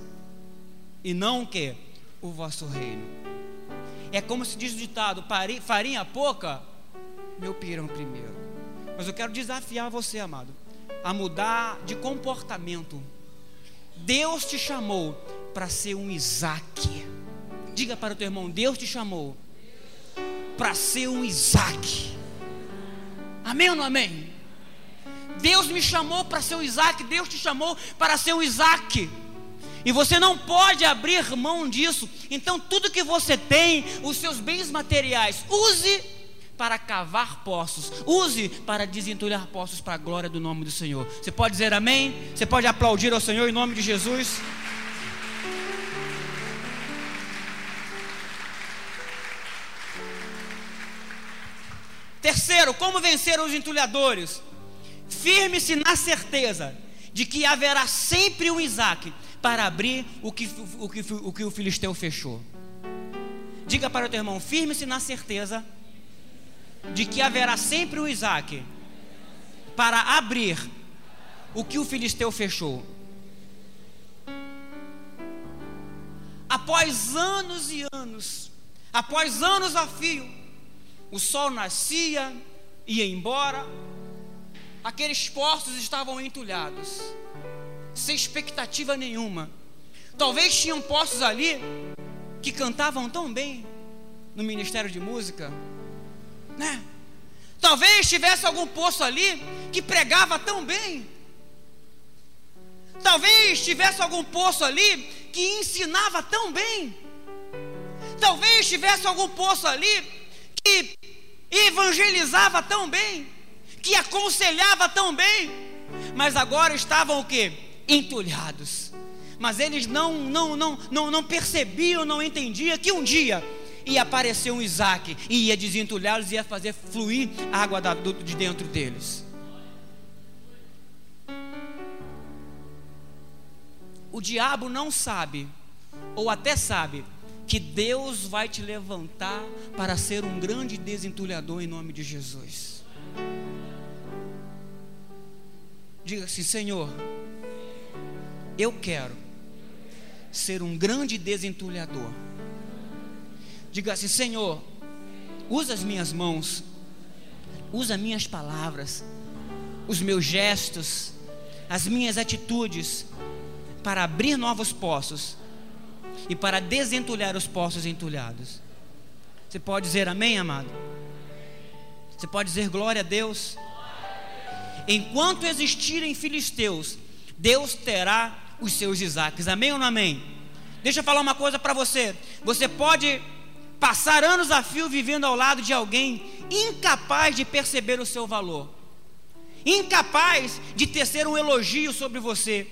e não o que? O vosso reino. É como se diz o ditado: farinha pouca, meu pirão primeiro. Mas eu quero desafiar você, amado, a mudar de comportamento. Deus te chamou para ser um Isaac. Diga para o teu irmão: Deus te chamou para ser um Isaac. Amém ou não amém? Deus me chamou para ser um Isaac, Deus te chamou para ser um Isaac. E você não pode abrir mão disso. Então, tudo que você tem, os seus bens materiais, use para cavar poços, use para desentulhar poços para a glória do nome do Senhor. Você pode dizer amém? Você pode aplaudir ao Senhor em nome de Jesus? Terceiro, como vencer os entulhadores? Firme-se na certeza de que haverá sempre um Isaac para abrir o que o, que, o, que o filisteu fechou. Diga para o teu irmão: firme-se na certeza de que haverá sempre um Isaac para abrir o que o filisteu fechou. Após anos e anos, após anos a fio, o sol nascia, ia embora, aqueles poços estavam entulhados, sem expectativa nenhuma. Talvez tinham poços ali que cantavam tão bem no ministério de música, né? Talvez tivesse algum poço ali que pregava tão bem. Talvez tivesse algum poço ali que ensinava tão bem. Talvez tivesse algum poço ali que evangelizava tão bem, que aconselhava tão bem, mas agora estavam o que? Entulhados. Mas eles não, não, não, não, não percebiam, não entendiam que um dia ia aparecer um Isaac e ia desentulhá-los e ia fazer fluir água da, do, de dentro deles. O diabo não sabe, ou até sabe, que Deus vai te levantar para ser um grande desentulhador em nome de Jesus. Diga assim, Senhor, eu quero ser um grande desentulhador. Diga assim, Senhor, usa as minhas mãos, usa minhas palavras, os meus gestos, as minhas atitudes para abrir novos poços e para desentulhar os poços entulhados. Você pode dizer amém, amado? Você pode dizer glória a Deus? Enquanto existirem filisteus, Deus terá os seus Isaques. Amém ou não amém? Deixa eu falar uma coisa para você. Você pode passar anos a fio vivendo ao lado de alguém incapaz de perceber o seu valor, incapaz de tecer um elogio sobre você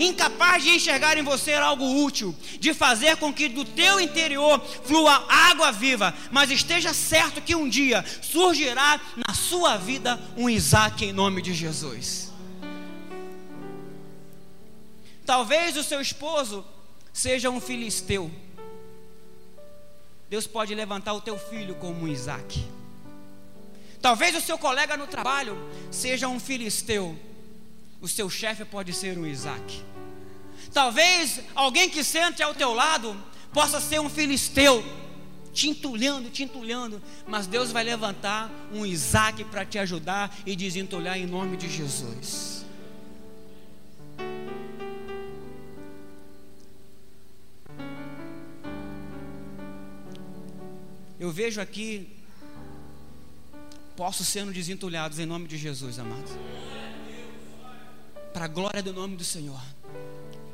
incapaz de enxergar em você algo útil, de fazer com que do teu interior flua água viva, mas esteja certo que um dia surgirá na sua vida um Isaac em nome de Jesus. Talvez o seu esposo seja um filisteu. Deus pode levantar o teu filho como um Isaac. Talvez o seu colega no trabalho seja um filisteu o seu chefe pode ser um Isaac. Talvez alguém que sente ao teu lado possa ser um filisteu, te entulhando, te entulhando, mas Deus vai levantar um Isaac para te ajudar e desentulhar em nome de Jesus. Eu vejo aqui posso sendo desentulhados em nome de Jesus, amados para a glória do nome do Senhor.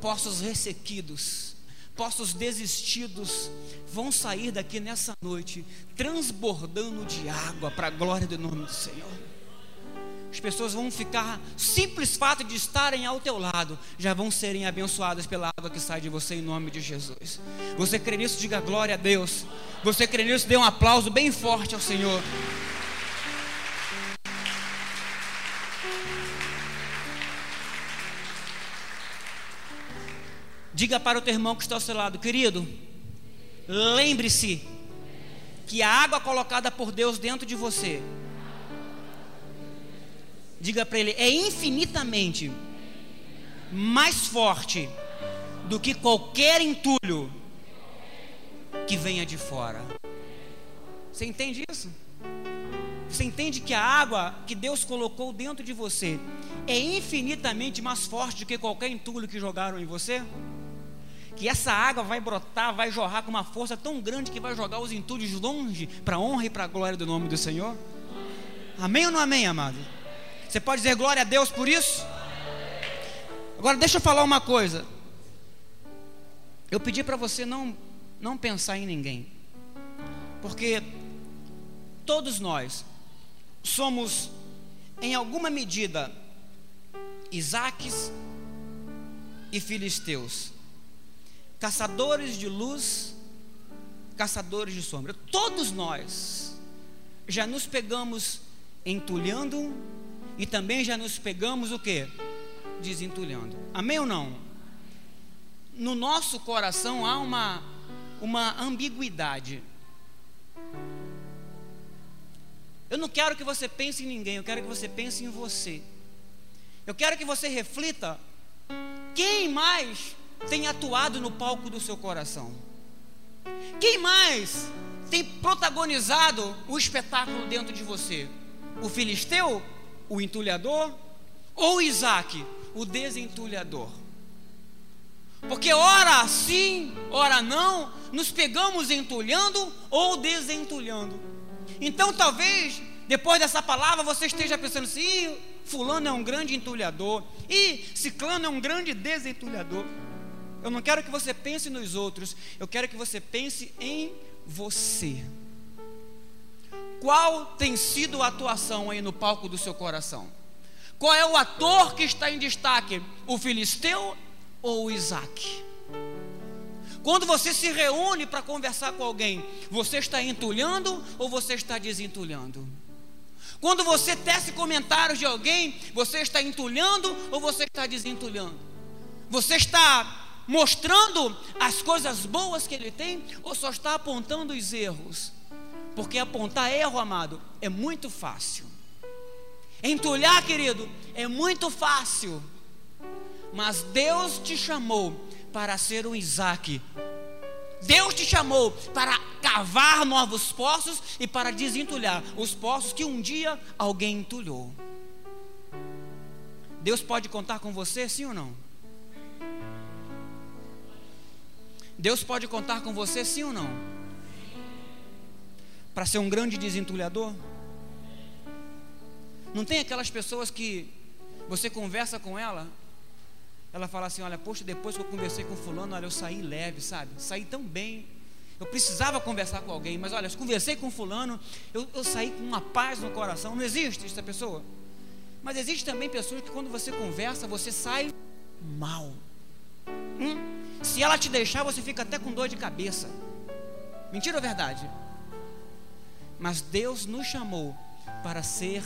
Poços ressequidos, poços desistidos, vão sair daqui nessa noite, transbordando de água para a glória do nome do Senhor. As pessoas vão ficar, simples fato de estarem ao teu lado, já vão serem abençoadas pela água que sai de você em nome de Jesus. Você crê nisso? Diga glória a Deus. Você crê nisso? Dê um aplauso bem forte ao Senhor. Diga para o teu irmão que está ao seu lado, querido, lembre-se que a água colocada por Deus dentro de você, diga para ele, é infinitamente mais forte do que qualquer entulho que venha de fora. Você entende isso? Você entende que a água que Deus colocou dentro de você é infinitamente mais forte do que qualquer entulho que jogaram em você? que essa água vai brotar, vai jorrar com uma força tão grande que vai jogar os entulhos longe para a honra e para a glória do nome do Senhor? Amém ou não amém, amado? Você pode dizer glória a Deus por isso? Agora deixa eu falar uma coisa. Eu pedi para você não não pensar em ninguém. Porque todos nós somos em alguma medida Isaques e filisteus caçadores de luz, caçadores de sombra. Todos nós já nos pegamos entulhando e também já nos pegamos o que? Desentulhando. Amém ou não? No nosso coração há uma, uma ambiguidade. Eu não quero que você pense em ninguém, eu quero que você pense em você. Eu quero que você reflita quem mais tem atuado no palco do seu coração? Quem mais tem protagonizado o espetáculo dentro de você? O filisteu, o entulhador, ou Isaac, o desentulhador? Porque ora sim, ora não, nos pegamos entulhando ou desentulhando. Então talvez, depois dessa palavra, você esteja pensando assim: fulano é um grande entulhador, e ciclano é um grande desentulhador. Eu não quero que você pense nos outros, eu quero que você pense em você. Qual tem sido a atuação aí no palco do seu coração? Qual é o ator que está em destaque? O filisteu ou o Isaac? Quando você se reúne para conversar com alguém, você está entulhando ou você está desentulhando? Quando você tece comentários de alguém, você está entulhando ou você está desentulhando? Você está mostrando as coisas boas que ele tem ou só está apontando os erros? Porque apontar erro, amado, é muito fácil. Entulhar, querido, é muito fácil. Mas Deus te chamou para ser um Isaac. Deus te chamou para cavar novos poços e para desentulhar os poços que um dia alguém entulhou. Deus pode contar com você, sim ou não? Deus pode contar com você, sim ou não? Para ser um grande desentulhador? Não tem aquelas pessoas que você conversa com ela, ela fala assim: Olha, poxa, depois que eu conversei com Fulano, olha, eu saí leve, sabe? Saí tão bem. Eu precisava conversar com alguém, mas olha, conversei com Fulano, eu, eu saí com uma paz no coração. Não existe essa pessoa. Mas existe também pessoas que quando você conversa, você sai mal. Hum? Se ela te deixar, você fica até com dor de cabeça. Mentira ou verdade? Mas Deus nos chamou para ser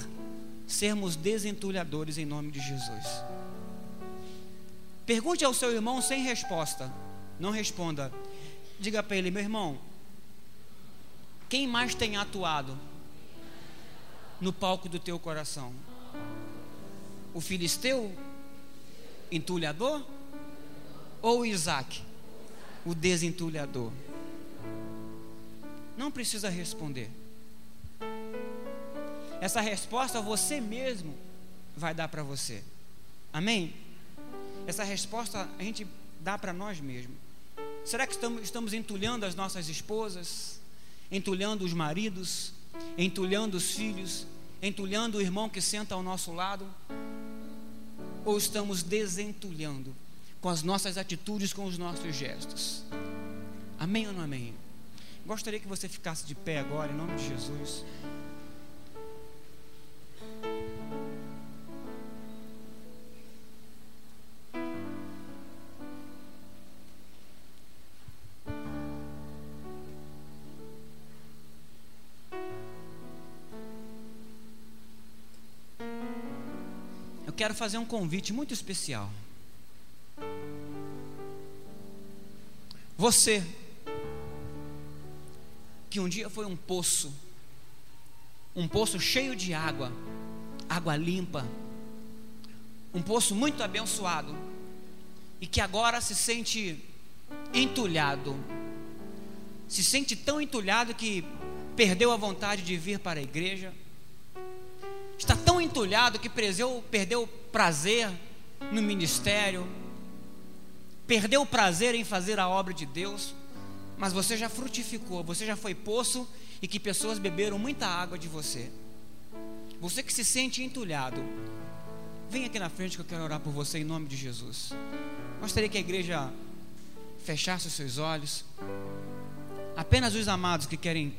sermos desentulhadores em nome de Jesus. Pergunte ao seu irmão sem resposta. Não responda. Diga para ele, meu irmão, quem mais tem atuado no palco do teu coração? O filisteu entulhador ou Isaac, o desentulhador? Não precisa responder. Essa resposta você mesmo vai dar para você. Amém? Essa resposta a gente dá para nós mesmos. Será que estamos, estamos entulhando as nossas esposas, entulhando os maridos, entulhando os filhos, entulhando o irmão que senta ao nosso lado? Ou estamos desentulhando com as nossas atitudes, com os nossos gestos? Amém ou não amém? Gostaria que você ficasse de pé agora, em nome de Jesus. Quero fazer um convite muito especial. Você, que um dia foi um poço, um poço cheio de água, água limpa, um poço muito abençoado, e que agora se sente entulhado, se sente tão entulhado que perdeu a vontade de vir para a igreja entulhado que perdeu, perdeu o prazer no ministério, perdeu o prazer em fazer a obra de Deus, mas você já frutificou, você já foi poço e que pessoas beberam muita água de você. Você que se sente entulhado, vem aqui na frente que eu quero orar por você em nome de Jesus. Gostaria que a igreja fechasse os seus olhos. Apenas os amados que querem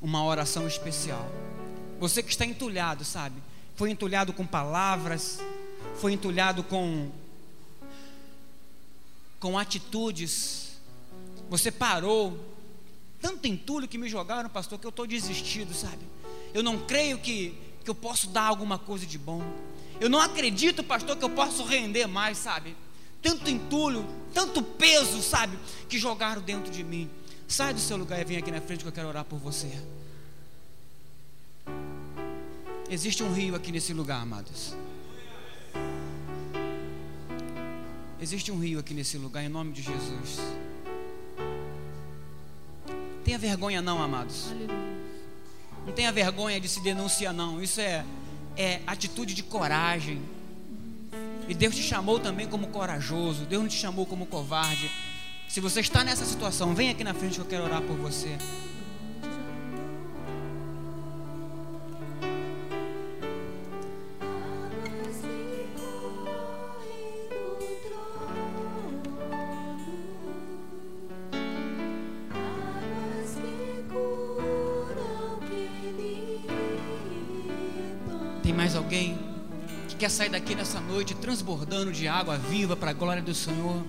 uma oração especial. Você que está entulhado, sabe? Foi entulhado com palavras, foi entulhado com com atitudes. Você parou. Tanto entulho que me jogaram, pastor, que eu estou desistido, sabe? Eu não creio que, que eu posso dar alguma coisa de bom. Eu não acredito, pastor, que eu posso render mais, sabe? Tanto entulho, tanto peso, sabe? Que jogaram dentro de mim. Sai do seu lugar e vem aqui na frente que eu quero orar por você. Existe um rio aqui nesse lugar, amados. Existe um rio aqui nesse lugar, em nome de Jesus. Tenha vergonha, não, amados. Não tenha vergonha de se denunciar, não. Isso é, é atitude de coragem. E Deus te chamou também como corajoso. Deus não te chamou como covarde. Se você está nessa situação, vem aqui na frente que eu quero orar por você. Sair daqui nessa noite transbordando de água viva para a glória do Senhor?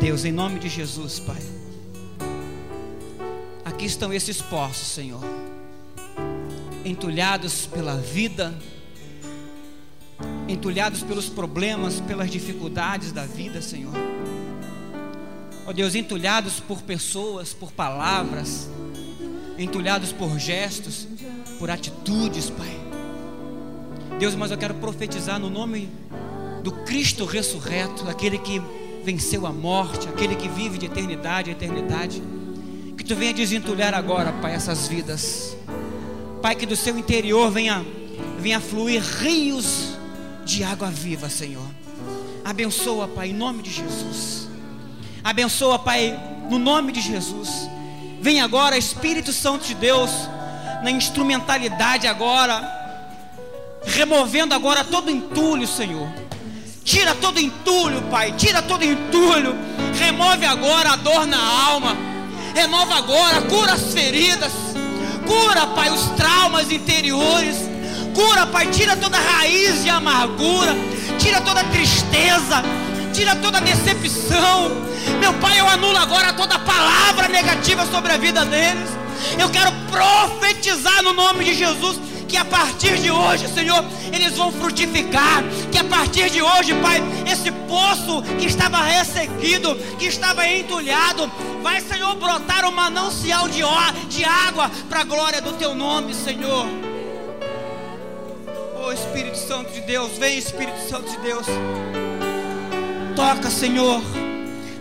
Deus, em nome de Jesus, Pai. Aqui estão esses poços, Senhor, entulhados pela vida, entulhados pelos problemas, pelas dificuldades da vida, Senhor. Ó Deus, entulhados por pessoas, por palavras, entulhados por gestos, por atitudes, Pai. Deus, mas eu quero profetizar no nome do Cristo ressurreto, aquele que venceu a morte, aquele que vive de eternidade a eternidade. Que tu venha desentulhar agora, Pai, essas vidas. Pai, que do seu interior venha, venha fluir rios de água viva, Senhor. Abençoa, Pai, em nome de Jesus. Abençoa, Pai, no nome de Jesus. Vem agora, Espírito Santo de Deus, na instrumentalidade agora, removendo agora todo entulho, Senhor Tira todo entulho, Pai. Tira todo entulho. Remove agora a dor na alma. Renova agora, cura as feridas. Cura, Pai, os traumas interiores. Cura, Pai, tira toda raiz de amargura. Tira toda tristeza. Tira toda decepção. Meu Pai, eu anulo agora toda palavra negativa sobre a vida deles. Eu quero profetizar no nome de Jesus que a partir de hoje, Senhor, eles vão frutificar. Que a partir de hoje, Pai, esse poço que estava ressequido, que estava entulhado, vai, Senhor, brotar um manancial de, de água para a glória do Teu nome, Senhor. Oh Espírito Santo de Deus, vem Espírito Santo de Deus. Toca, Senhor.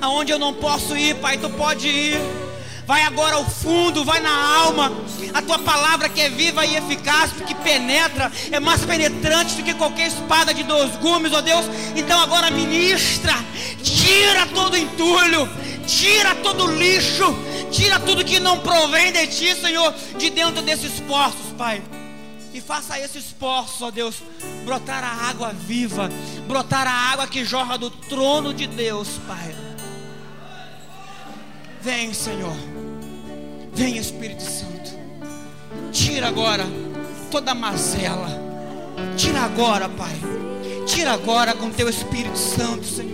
Aonde eu não posso ir, Pai, Tu pode ir. Vai agora ao fundo, vai na alma. A tua palavra que é viva e eficaz, que penetra, é mais penetrante do que qualquer espada de dois gumes, ó Deus. Então agora ministra, tira todo entulho, tira todo lixo, tira tudo que não provém de ti, Senhor, de dentro desses poços, Pai. E faça esses poços, ó Deus, brotar a água viva, brotar a água que jorra do trono de Deus, Pai. Vem, Senhor. Vem, Espírito Santo. Tira agora toda mazela. Tira agora, Pai. Tira agora com teu Espírito Santo, Senhor.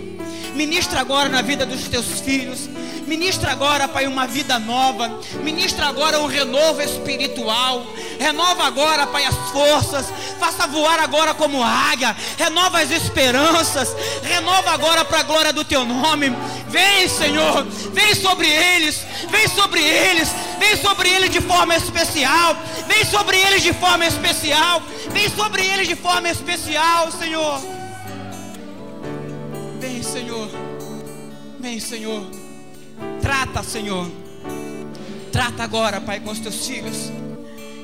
Ministra agora na vida dos teus filhos. Ministra agora, Pai, uma vida nova. Ministra agora um renovo espiritual. Renova agora, Pai, as forças. Faça voar agora como águia. Renova as esperanças. Renova agora para a glória do teu nome. Vem, Senhor. Vem sobre eles. Vem sobre eles. Vem sobre eles de forma especial. Vem sobre eles de forma especial. Vem sobre eles de forma especial, Senhor. Vem, Senhor. Vem, Senhor. Trata, Senhor. Trata agora, Pai, com os teus filhos.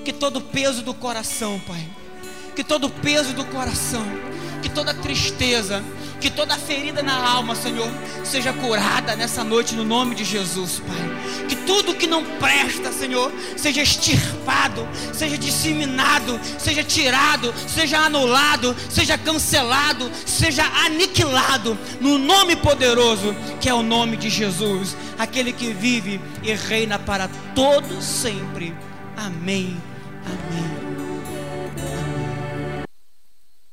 Que todo peso do coração, Pai. Que todo peso do coração. Que toda tristeza. Que toda ferida na alma, Senhor, seja curada nessa noite no nome de Jesus, Pai. Que tudo que não presta, Senhor, seja extirpado, seja disseminado, seja tirado, seja anulado, seja cancelado, seja aniquilado, no nome poderoso que é o nome de Jesus, aquele que vive e reina para todos sempre. Amém. Amém.